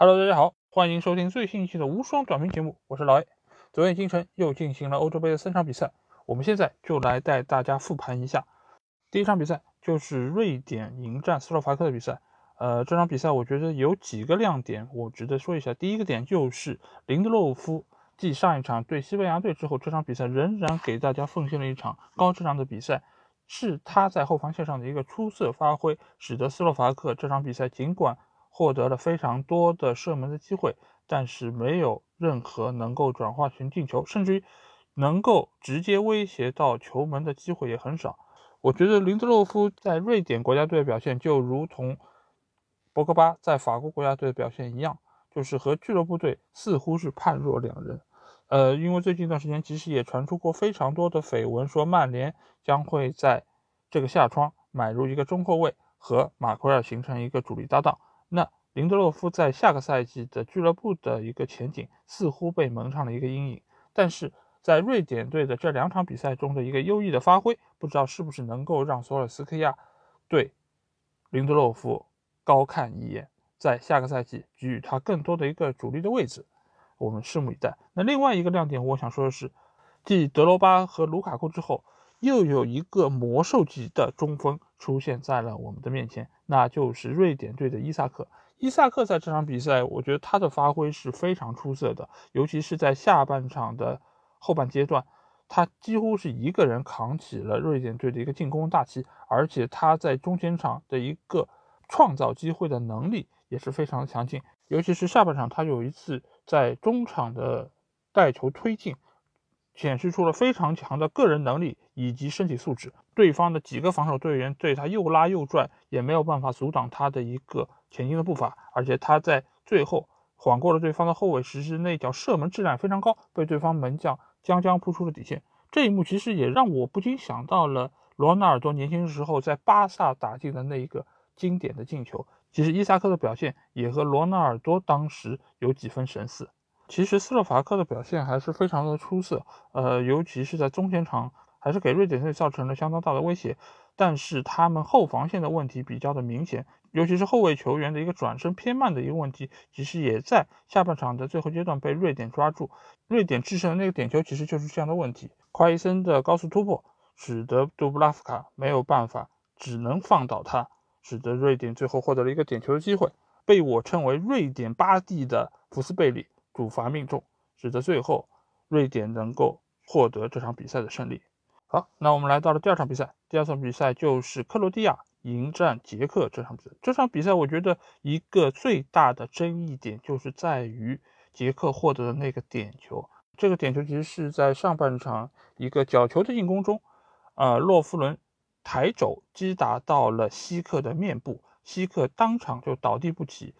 Hello，大家好，欢迎收听最新一期的无双短评节目，我是老 A。昨夜今晨又进行了欧洲杯的三场比赛，我们现在就来带大家复盘一下。第一场比赛就是瑞典迎战斯洛伐克的比赛。呃，这场比赛我觉得有几个亮点，我值得说一下。第一个点就是林德洛夫继上一场对西班牙队之后，这场比赛仍然给大家奉献了一场高质量的比赛，是他在后防线上的一个出色发挥，使得斯洛伐克这场比赛尽管。获得了非常多的射门的机会，但是没有任何能够转化成进球，甚至于能够直接威胁到球门的机会也很少。我觉得林德洛夫在瑞典国家队的表现就如同博格巴在法国国家队的表现一样，就是和俱乐部队似乎是判若两人。呃，因为最近一段时间其实也传出过非常多的绯闻，说曼联将会在这个夏窗买入一个中后卫，和马奎尔形成一个主力搭档。那林德洛夫在下个赛季的俱乐部的一个前景似乎被蒙上了一个阴影，但是在瑞典队的这两场比赛中的一个优异的发挥，不知道是不是能够让索尔斯克亚对林德洛夫高看一眼，在下个赛季给予他更多的一个主力的位置，我们拭目以待。那另外一个亮点，我想说的是，继德罗巴和卢卡库之后。又有一个魔兽级的中锋出现在了我们的面前，那就是瑞典队的伊萨克。伊萨克在这场比赛，我觉得他的发挥是非常出色的，尤其是在下半场的后半阶段，他几乎是一个人扛起了瑞典队的一个进攻大旗，而且他在中前场的一个创造机会的能力也是非常的强劲，尤其是下半场，他有一次在中场的带球推进。显示出了非常强的个人能力以及身体素质，对方的几个防守队员对他又拉又拽，也没有办法阻挡他的一个前进的步伐。而且他在最后晃过了对方的后卫，实施那脚射门质量非常高，被对方门将将将扑出了底线。这一幕其实也让我不禁想到了罗纳尔多年轻时候在巴萨打进的那一个经典的进球。其实伊萨克的表现也和罗纳尔多当时有几分神似。其实斯洛伐克的表现还是非常的出色，呃，尤其是在中前场，还是给瑞典队造成了相当大的威胁。但是他们后防线的问题比较的明显，尤其是后卫球员的一个转身偏慢的一个问题，其实也在下半场的最后阶段被瑞典抓住。瑞典制胜的那个点球其实就是这样的问题，夸伊森的高速突破使得杜布拉夫卡没有办法，只能放倒他，使得瑞典最后获得了一个点球的机会，被我称为瑞典巴蒂的福斯贝里。主罚命中，使得最后瑞典能够获得这场比赛的胜利。好，那我们来到了第二场比赛。第二场比赛就是克罗地亚迎战捷克这场比赛。这场比赛我觉得一个最大的争议点就是在于捷克获得的那个点球。这个点球其实是在上半场一个角球的进攻中，呃，洛夫伦抬肘击打到了希克的面部，希克当场就倒地不起，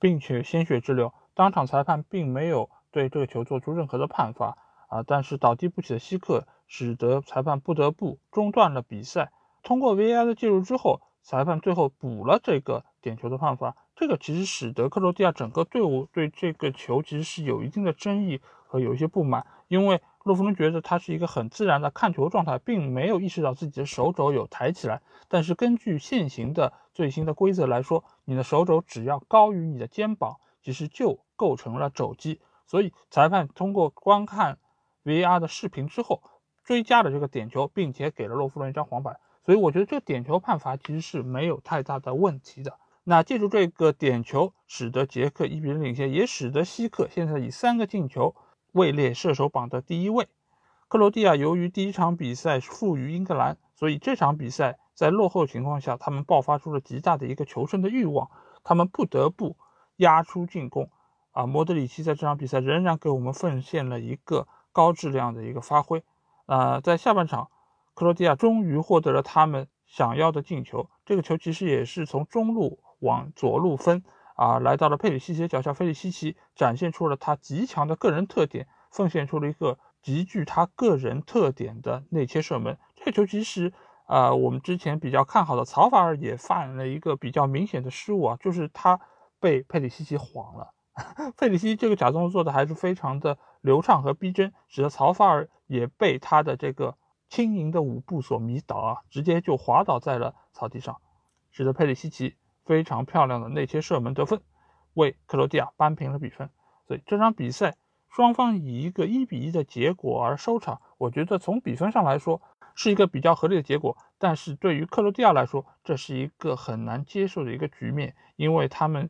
并且鲜血直流。当场裁判并没有对这个球做出任何的判罚啊，但是倒地不起的希克使得裁判不得不中断了比赛。通过 VAR 的介入之后，裁判最后补了这个点球的判罚。这个其实使得克罗地亚整个队伍对这个球其实是有一定的争议和有一些不满，因为洛夫伦觉得他是一个很自然的看球状态，并没有意识到自己的手肘有抬起来。但是根据现行的最新的规则来说，你的手肘只要高于你的肩膀，其实就构成了肘击，所以裁判通过观看 VR 的视频之后，追加了这个点球，并且给了洛夫伦一张黄板。所以我觉得这个点球判罚其实是没有太大的问题的。那借助这个点球，使得捷克一比零领先，也使得希克现在以三个进球位列射手榜的第一位。克罗地亚由于第一场比赛负于英格兰，所以这场比赛在落后情况下，他们爆发出了极大的一个求胜的欲望，他们不得不压出进攻。啊，莫德里奇在这场比赛仍然给我们奉献了一个高质量的一个发挥。呃，在下半场，克罗地亚终于获得了他们想要的进球。这个球其实也是从中路往左路分，啊，来到了佩里西奇脚下。费里西奇展现出了他极强的个人特点，奉献出了一个极具他个人特点的内切射门。这个球其实，啊，我们之前比较看好的曹法尔也犯了一个比较明显的失误啊，就是他被佩里西奇晃了。佩里西奇这个假动作做的还是非常的流畅和逼真，使得曹法尔也被他的这个轻盈的舞步所迷倒啊，直接就滑倒在了草地上，使得佩里西奇非常漂亮的内切射门得分。为克罗地亚扳平了比分。所以这场比赛双方以一个一比一的结果而收场，我觉得从比分上来说是一个比较合理的结果。但是对于克罗地亚来说，这是一个很难接受的一个局面，因为他们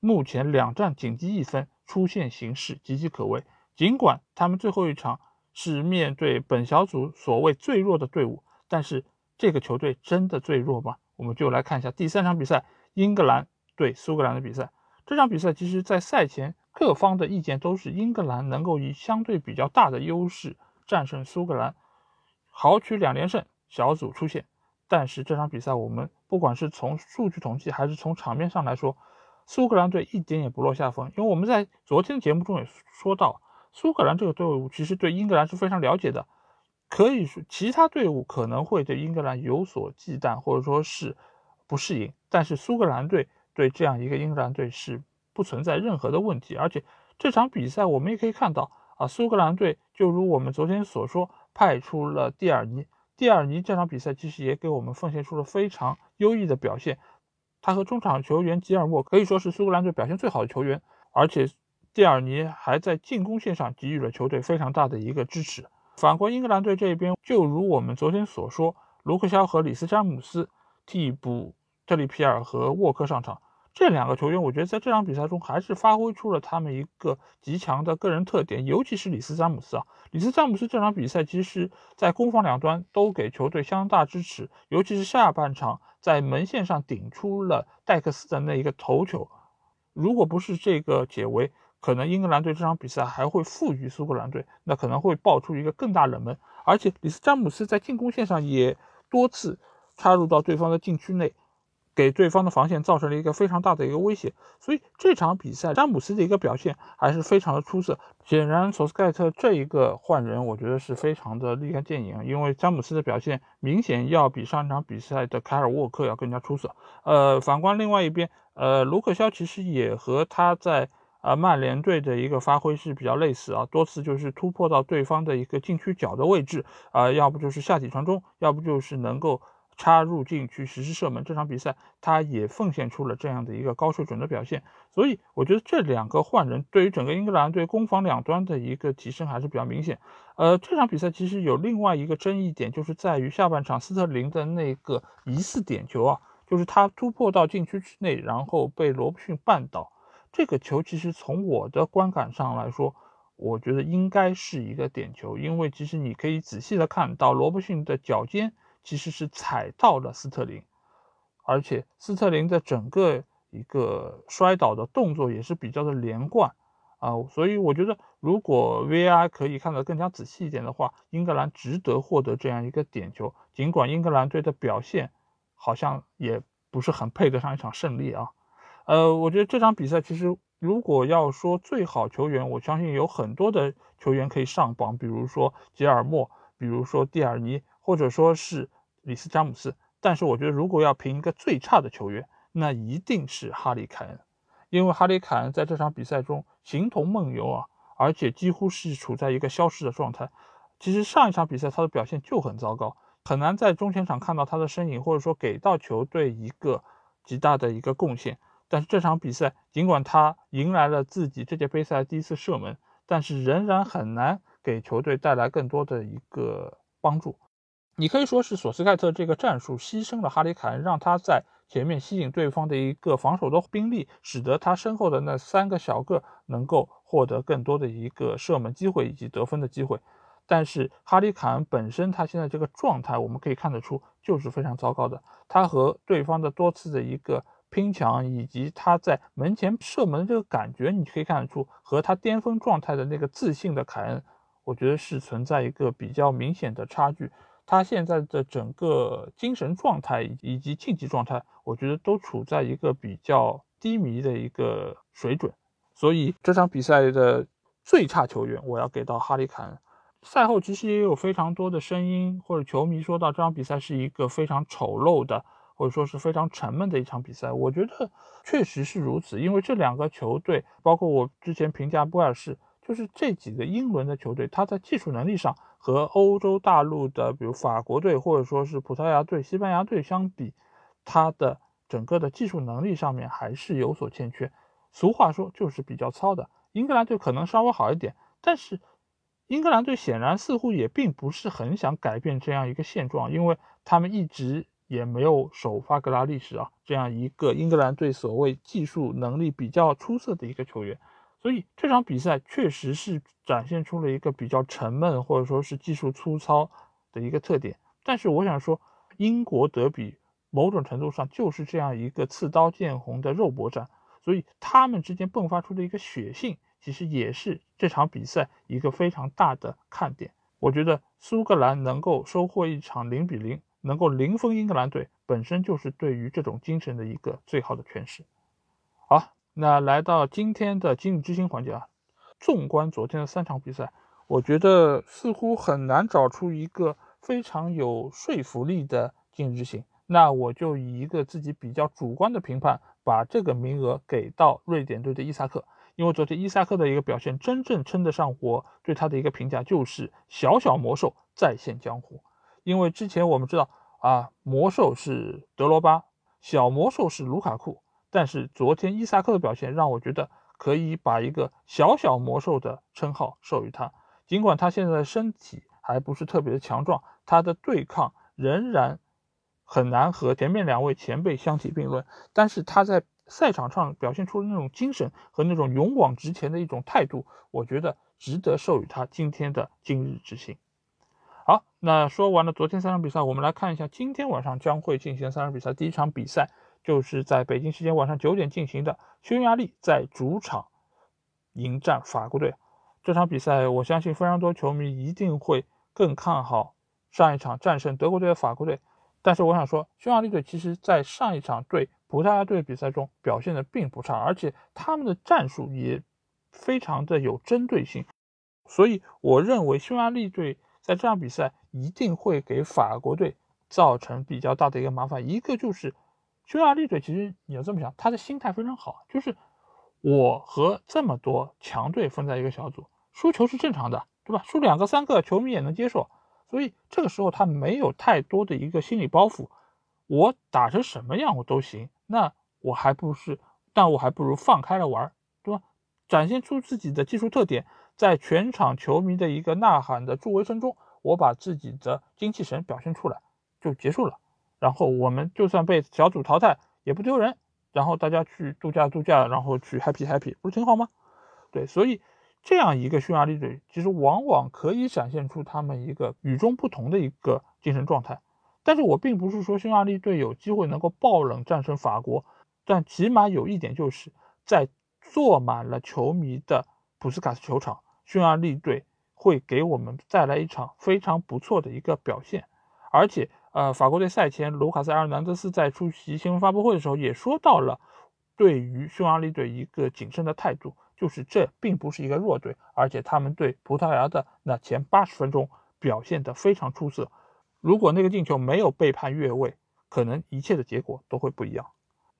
目前两战仅积一分，出现形势岌岌可危。尽管他们最后一场是面对本小组所谓最弱的队伍，但是这个球队真的最弱吗？我们就来看一下第三场比赛，英格兰对苏格兰的比赛。这场比赛其实，在赛前各方的意见都是英格兰能够以相对比较大的优势战胜苏格兰，豪取两连胜，小组出线。但是这场比赛，我们不管是从数据统计还是从场面上来说，苏格兰队一点也不落下风。因为我们在昨天的节目中也说到，苏格兰这个队伍其实对英格兰是非常了解的，可以说其他队伍可能会对英格兰有所忌惮或者说是不适应，但是苏格兰队对这样一个英格兰队是不存在任何的问题。而且这场比赛我们也可以看到啊，苏格兰队就如我们昨天所说，派出了蒂尔尼。蒂尔尼这场比赛其实也给我们奉献出了非常优异的表现，他和中场球员吉尔莫可以说是苏格兰队表现最好的球员，而且蒂尔尼还在进攻线上给予了球队非常大的一个支持。反观英格兰队这边，就如我们昨天所说，卢克肖和里斯詹姆斯替补特里皮尔和沃克上场。这两个球员，我觉得在这场比赛中还是发挥出了他们一个极强的个人特点，尤其是里斯詹姆斯啊，里斯詹姆斯这场比赛其实，在攻防两端都给球队相当大支持，尤其是下半场在门线上顶出了戴克斯的那一个头球，如果不是这个解围，可能英格兰队这场比赛还会负于苏格兰队，那可能会爆出一个更大冷门，而且里斯詹姆斯在进攻线上也多次插入到对方的禁区内。给对方的防线造成了一个非常大的一个威胁，所以这场比赛詹姆斯的一个表现还是非常的出色。显然，索斯盖特这一个换人，我觉得是非常的立竿见影，因为詹姆斯的表现明显要比上一场比赛的凯尔沃克要更加出色。呃，反观另外一边，呃，卢克肖其实也和他在啊曼联队的一个发挥是比较类似啊，多次就是突破到对方的一个禁区角的位置啊，要不就是下体传中，要不就是能够。插入禁区实施射门，这场比赛他也奉献出了这样的一个高水准的表现，所以我觉得这两个换人对于整个英格兰队攻防两端的一个提升还是比较明显。呃，这场比赛其实有另外一个争议点，就是在于下半场斯特林的那个疑似点球啊，就是他突破到禁区之内，然后被罗伯逊绊倒。这个球其实从我的观感上来说，我觉得应该是一个点球，因为其实你可以仔细的看到罗伯逊的脚尖。其实是踩到了斯特林，而且斯特林的整个一个摔倒的动作也是比较的连贯啊，所以我觉得如果 VAR 可以看得更加仔细一点的话，英格兰值得获得这样一个点球。尽管英格兰队的表现好像也不是很配得上一场胜利啊，呃，我觉得这场比赛其实如果要说最好球员，我相信有很多的球员可以上榜，比如说吉尔莫，比如说蒂尔尼。或者说是里斯詹姆斯，但是我觉得如果要评一个最差的球员，那一定是哈里凯恩，因为哈里凯恩在这场比赛中形同梦游啊，而且几乎是处在一个消失的状态。其实上一场比赛他的表现就很糟糕，很难在中前场看到他的身影，或者说给到球队一个极大的一个贡献。但是这场比赛，尽管他迎来了自己这届杯赛第一次射门，但是仍然很难给球队带来更多的一个帮助。你可以说是索斯盖特这个战术牺牲了哈里凯恩，让他在前面吸引对方的一个防守的兵力，使得他身后的那三个小个能够获得更多的一个射门机会以及得分的机会。但是哈里凯恩本身他现在这个状态，我们可以看得出就是非常糟糕的。他和对方的多次的一个拼抢，以及他在门前射门这个感觉，你可以看得出和他巅峰状态的那个自信的凯恩，我觉得是存在一个比较明显的差距。他现在的整个精神状态以及竞技状态，我觉得都处在一个比较低迷的一个水准，所以这场比赛的最差球员，我要给到哈里凯恩。赛后其实也有非常多的声音或者球迷说到这场比赛是一个非常丑陋的，或者说是非常沉闷的一场比赛。我觉得确实是如此，因为这两个球队，包括我之前评价波尔士，就是这几个英伦的球队，他在技术能力上。和欧洲大陆的，比如法国队或者说是葡萄牙队、西班牙队相比，他的整个的技术能力上面还是有所欠缺。俗话说就是比较糙的。英格兰队可能稍微好一点，但是英格兰队显然似乎也并不是很想改变这样一个现状，因为他们一直也没有首发格拉利什啊这样一个英格兰队所谓技术能力比较出色的一个球员，所以这场比赛确实是展现出了一个比较沉闷或者说是技术粗糙的一个特点。但是我想说，英国德比某种程度上就是这样一个刺刀见红的肉搏战。所以他们之间迸发出的一个血性，其实也是这场比赛一个非常大的看点。我觉得苏格兰能够收获一场零比零，能够零封英格兰队，本身就是对于这种精神的一个最好的诠释。好，那来到今天的今日之星环节啊，纵观昨天的三场比赛，我觉得似乎很难找出一个非常有说服力的今日之星。那我就以一个自己比较主观的评判，把这个名额给到瑞典队的伊萨克，因为昨天伊萨克的一个表现，真正称得上我对他的一个评价，就是小小魔兽再现江湖。因为之前我们知道啊，魔兽是德罗巴，小魔兽是卢卡库，但是昨天伊萨克的表现让我觉得可以把一个小小魔兽的称号授予他。尽管他现在的身体还不是特别的强壮，他的对抗仍然。很难和前面两位前辈相提并论，但是他在赛场上表现出的那种精神和那种勇往直前的一种态度，我觉得值得授予他今天的今日之星。好，那说完了昨天三场比赛，我们来看一下今天晚上将会进行三场比赛。第一场比赛就是在北京时间晚上九点进行的，匈牙利在主场迎战法国队。这场比赛，我相信非常多球迷一定会更看好上一场战胜德国队的法国队。但是我想说，匈牙利队其实在上一场对葡萄牙队比赛中表现的并不差，而且他们的战术也非常的有针对性，所以我认为匈牙利队在这场比赛一定会给法国队造成比较大的一个麻烦。一个就是匈牙利队其实你要这么想，他的心态非常好，就是我和这么多强队分在一个小组，输球是正常的，对吧？输两个三个，球迷也能接受。所以这个时候他没有太多的一个心理包袱，我打成什么样我都行，那我还不是，但我还不如放开了玩，对吧？展现出自己的技术特点，在全场球迷的一个呐喊的助威声中，我把自己的精气神表现出来就结束了。然后我们就算被小组淘汰也不丢人，然后大家去度假度假，然后去 happy happy，不是挺好吗？对，所以。这样一个匈牙利队，其实往往可以展现出他们一个与众不同的一个精神状态。但是我并不是说匈牙利队有机会能够爆冷战胜法国，但起码有一点就是在坐满了球迷的普斯卡斯球场，匈牙利队会给我们带来一场非常不错的一个表现。而且，呃，法国队赛前卢卡斯·埃尔南德斯在出席新闻发布会的时候也说到了对于匈牙利队一个谨慎的态度。就是这并不是一个弱队，而且他们对葡萄牙的那前八十分钟表现得非常出色。如果那个进球没有被判越位，可能一切的结果都会不一样。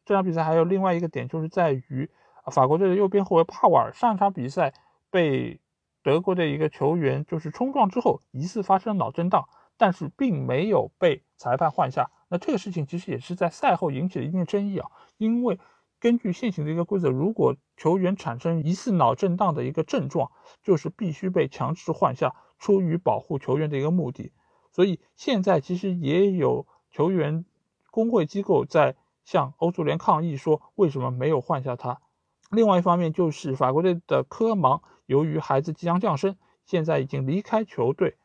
这场比赛还有另外一个点，就是在于法国队的右边后卫帕瓦尔上场比赛被德国的一个球员就是冲撞之后，疑似发生脑震荡，但是并没有被裁判换下。那这个事情其实也是在赛后引起了一定争议啊，因为。根据现行的一个规则，如果球员产生疑似脑震荡的一个症状，就是必须被强制换下，出于保护球员的一个目的。所以现在其实也有球员工会机构在向欧足联抗议，说为什么没有换下他。另外一方面就是法国队的科芒，由于孩子即将降生，现在已经离开球队，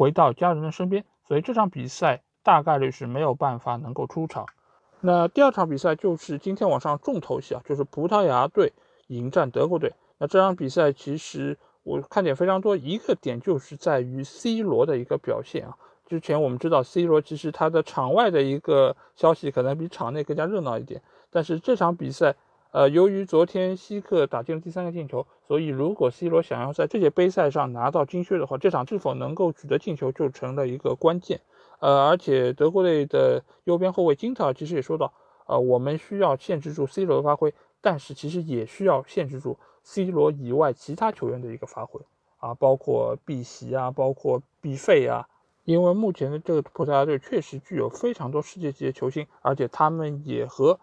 回到家人的身边，所以这场比赛大概率是没有办法能够出场。那第二场比赛就是今天晚上重头戏啊，就是葡萄牙队迎战德国队。那这场比赛其实我看点非常多，一个点就是在于 C 罗的一个表现啊。之前我们知道 C 罗其实他的场外的一个消息可能比场内更加热闹一点，但是这场比赛，呃，由于昨天希克打进了第三个进球，所以如果 C 罗想要在这届杯赛上拿到金靴的话，这场是否能够取得进球就成了一个关键。呃，而且德国队的右边后卫金特尔其实也说到，呃，我们需要限制住 C 罗的发挥，但是其实也需要限制住 C 罗以外其他球员的一个发挥啊，包括碧玺啊，包括毕费啊，因为目前的这个葡萄牙队确实具有非常多世界级的球星，而且他们也和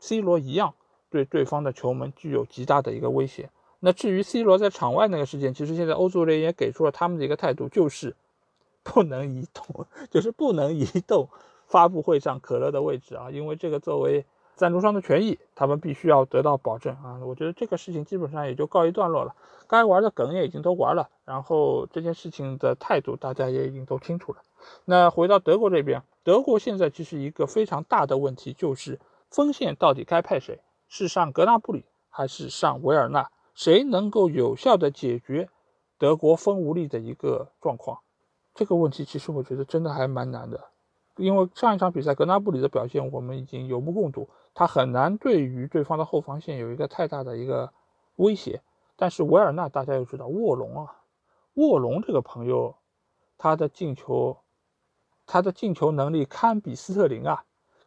C 罗一样，对对方的球门具有极大的一个威胁。那至于 C 罗在场外那个事件，其实现在欧足联也给出了他们的一个态度，就是不能移动，就是不能移动发布会上可乐的位置啊，因为这个作为赞助商的权益，他们必须要得到保证啊。我觉得这个事情基本上也就告一段落了，该玩的梗也已经都玩了，然后这件事情的态度大家也已经都清楚了。那回到德国这边，德国现在其实一个非常大的问题就是锋线到底该派谁？是上格纳布里还是上维尔纳？谁能够有效的解决德国锋无力的一个状况？这个问题其实我觉得真的还蛮难的，因为上一场比赛格纳布里的表现我们已经有目共睹，他很难对于对方的后防线有一个太大的一个威胁。但是维尔纳大家又知道卧龙啊，卧龙这个朋友，他的进球。他的进球能力堪比斯特林啊，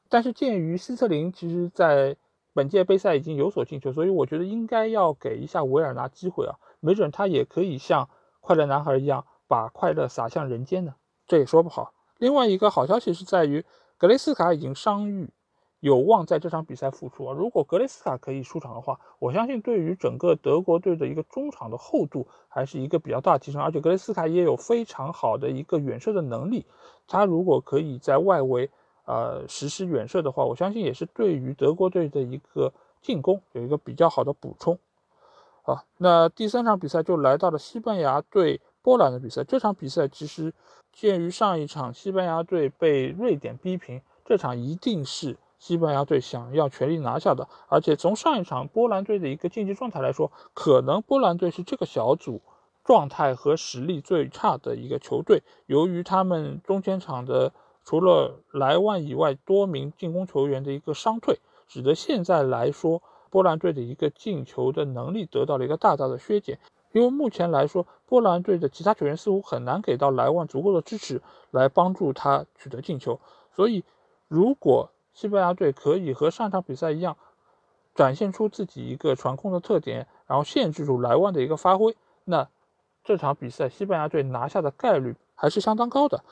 但是鉴于斯特林其实在本届杯赛已经有所进球，所以我觉得应该要给一下维尔纳机会啊，没准他也可以像快乐男孩一样把快乐洒向人间呢，这也说不好。另外一个好消息是在于格雷斯卡已经伤愈。有望在这场比赛复出啊！如果格雷斯卡可以出场的话，我相信对于整个德国队的一个中场的厚度还是一个比较大的提升。而且格雷斯卡也有非常好的一个远射的能力，他如果可以在外围呃实施远射的话，我相信也是对于德国队的一个进攻有一个比较好的补充。好，那第三场比赛就来到了西班牙对波兰的比赛。这场比赛其实鉴于上一场西班牙队被瑞典逼平，这场一定是。西班牙队想要全力拿下的，而且从上一场波兰队的一个竞技状态来说，可能波兰队是这个小组状态和实力最差的一个球队。由于他们中前场的除了莱万以外多名进攻球员的一个伤退，使得现在来说波兰队的一个进球的能力得到了一个大大的削减。因为目前来说，波兰队的其他球员似乎很难给到莱万足够的支持来帮助他取得进球，所以如果西班牙队可以和上场比赛一样，展现出自己一个传控的特点，然后限制住莱万的一个发挥。那这场比赛西班牙队拿下的概率还是相当高的。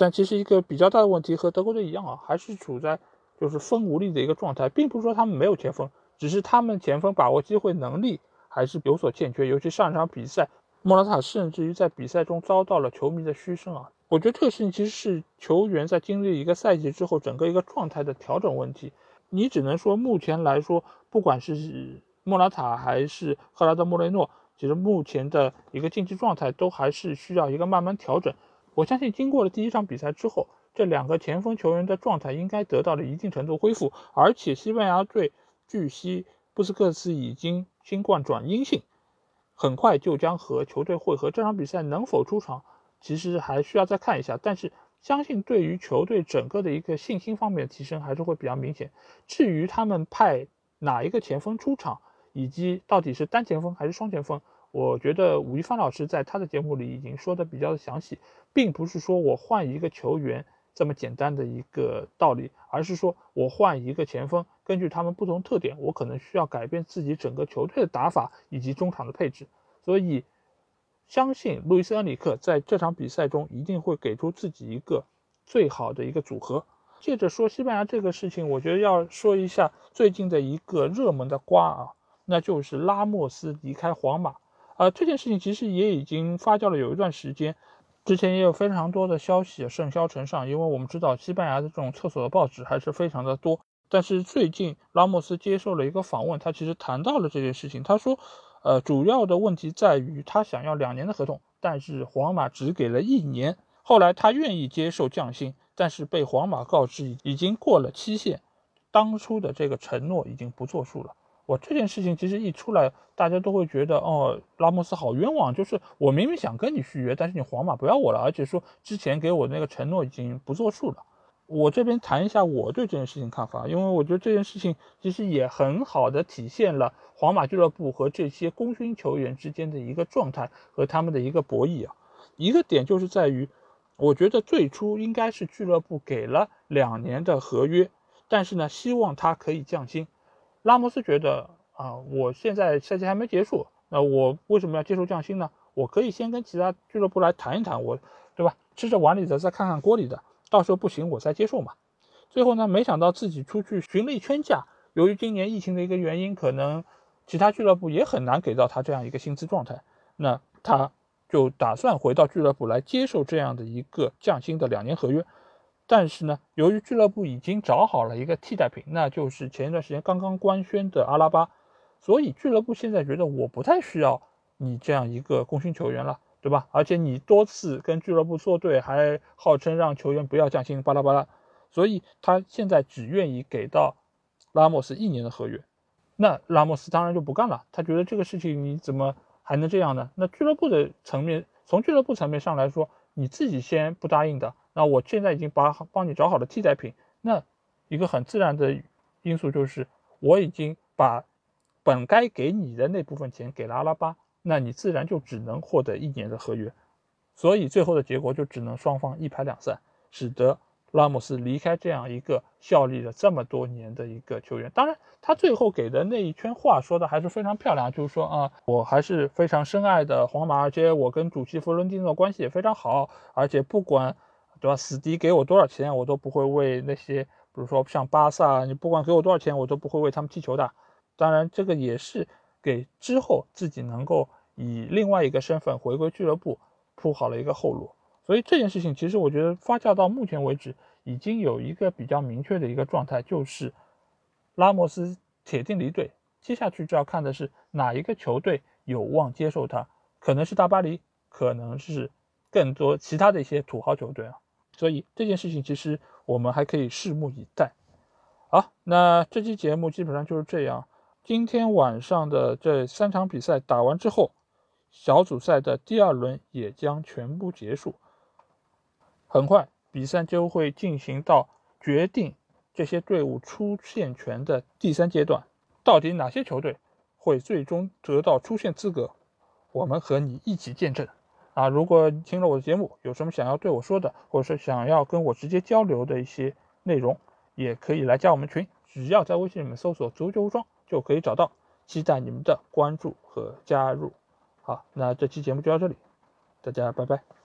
但其实一个比较大的问题和德国队一样啊，还是处在就是锋无力的一个状态，并不是说他们没有前锋，只是他们前锋把握机会能力还是有所欠缺。尤其上一场比赛，莫拉塔甚至于在比赛中遭到了球迷的嘘声啊。我觉得这个事情其实是球员在经历一个赛季之后，整个一个状态的调整问题。你只能说，目前来说，不管是莫拉塔还是赫拉德莫雷诺，其实目前的一个竞技状态都还是需要一个慢慢调整。我相信，经过了第一场比赛之后，这两个前锋球员的状态应该得到了一定程度恢复。而且，西班牙队据悉，布斯克斯已经新冠转阴性，很快就将和球队会合。这场比赛能否出场？其实还需要再看一下，但是相信对于球队整个的一个信心方面的提升还是会比较明显。至于他们派哪一个前锋出场，以及到底是单前锋还是双前锋，我觉得吴亦凡老师在他的节目里已经说的比较的详细，并不是说我换一个球员这么简单的一个道理，而是说我换一个前锋，根据他们不同特点，我可能需要改变自己整个球队的打法以及中场的配置，所以。相信路易斯·恩里克在这场比赛中一定会给出自己一个最好的一个组合。接着说西班牙这个事情，我觉得要说一下最近的一个热门的瓜啊，那就是拉莫斯离开皇马。啊，这件事情其实也已经发酵了有一段时间，之前也有非常多的消息盛嚣尘上，因为我们知道西班牙的这种厕所的报纸还是非常的多。但是最近拉莫斯接受了一个访问，他其实谈到了这件事情，他说。呃，主要的问题在于他想要两年的合同，但是皇马只给了一年。后来他愿意接受降薪，但是被皇马告知已经过了期限，当初的这个承诺已经不作数了。我这件事情其实一出来，大家都会觉得哦，拉莫斯好冤枉，就是我明明想跟你续约，但是你皇马不要我了，而且说之前给我那个承诺已经不作数了。我这边谈一下我对这件事情看法，因为我觉得这件事情其实也很好的体现了皇马俱乐部和这些功勋球员之间的一个状态和他们的一个博弈啊。一个点就是在于，我觉得最初应该是俱乐部给了两年的合约，但是呢，希望他可以降薪。拉莫斯觉得啊，我现在赛季还没结束，那我为什么要接受降薪呢？我可以先跟其他俱乐部来谈一谈，我对吧？吃着碗里的，再看看锅里的。到时候不行，我再接受嘛。最后呢，没想到自己出去寻了一圈价，由于今年疫情的一个原因，可能其他俱乐部也很难给到他这样一个薪资状态，那他就打算回到俱乐部来接受这样的一个降薪的两年合约。但是呢，由于俱乐部已经找好了一个替代品，那就是前一段时间刚刚官宣的阿拉巴，所以俱乐部现在觉得我不太需要你这样一个功勋球员了，对吧？而且你多次跟俱乐部作对，还号称让球员不要降薪，巴拉巴拉，所以他现在只愿意给到拉莫斯一年的合约。那拉莫斯当然就不干了，他觉得这个事情你怎么还能这样呢？那俱乐部的层面，从俱乐部层面上来说，你自己先不答应的。那我现在已经把帮你找好了替代品，那一个很自然的因素就是，我已经把本该给你的那部分钱给了阿拉巴，那你自然就只能获得一年的合约，所以最后的结果就只能双方一拍两散，使得。拉莫斯离开这样一个效力了这么多年的一个球员，当然他最后给的那一圈话说的还是非常漂亮，就是说啊，我还是非常深爱的皇马，而且我跟主席弗伦蒂诺关系也非常好，而且不管对吧，死敌给我多少钱，我都不会为那些，比如说像巴萨，你不管给我多少钱，我都不会为他们踢球的。当然，这个也是给之后自己能够以另外一个身份回归俱乐部铺好了一个后路。所以这件事情其实我觉得发酵到目前为止，已经有一个比较明确的一个状态，就是拉莫斯铁定离队。接下去就要看的是哪一个球队有望接受他，可能是大巴黎，可能是更多其他的一些土豪球队啊。所以这件事情其实我们还可以拭目以待。好，那这期节目基本上就是这样。今天晚上的这三场比赛打完之后，小组赛的第二轮也将全部结束。很快，比赛就会进行到决定这些队伍出线权的第三阶段。到底哪些球队会最终得到出线资格？我们和你一起见证啊！如果听了我的节目，有什么想要对我说的，或者是想要跟我直接交流的一些内容，也可以来加我们群。只要在微信里面搜索“足球无双”就可以找到。期待你们的关注和加入。好，那这期节目就到这里，大家拜拜。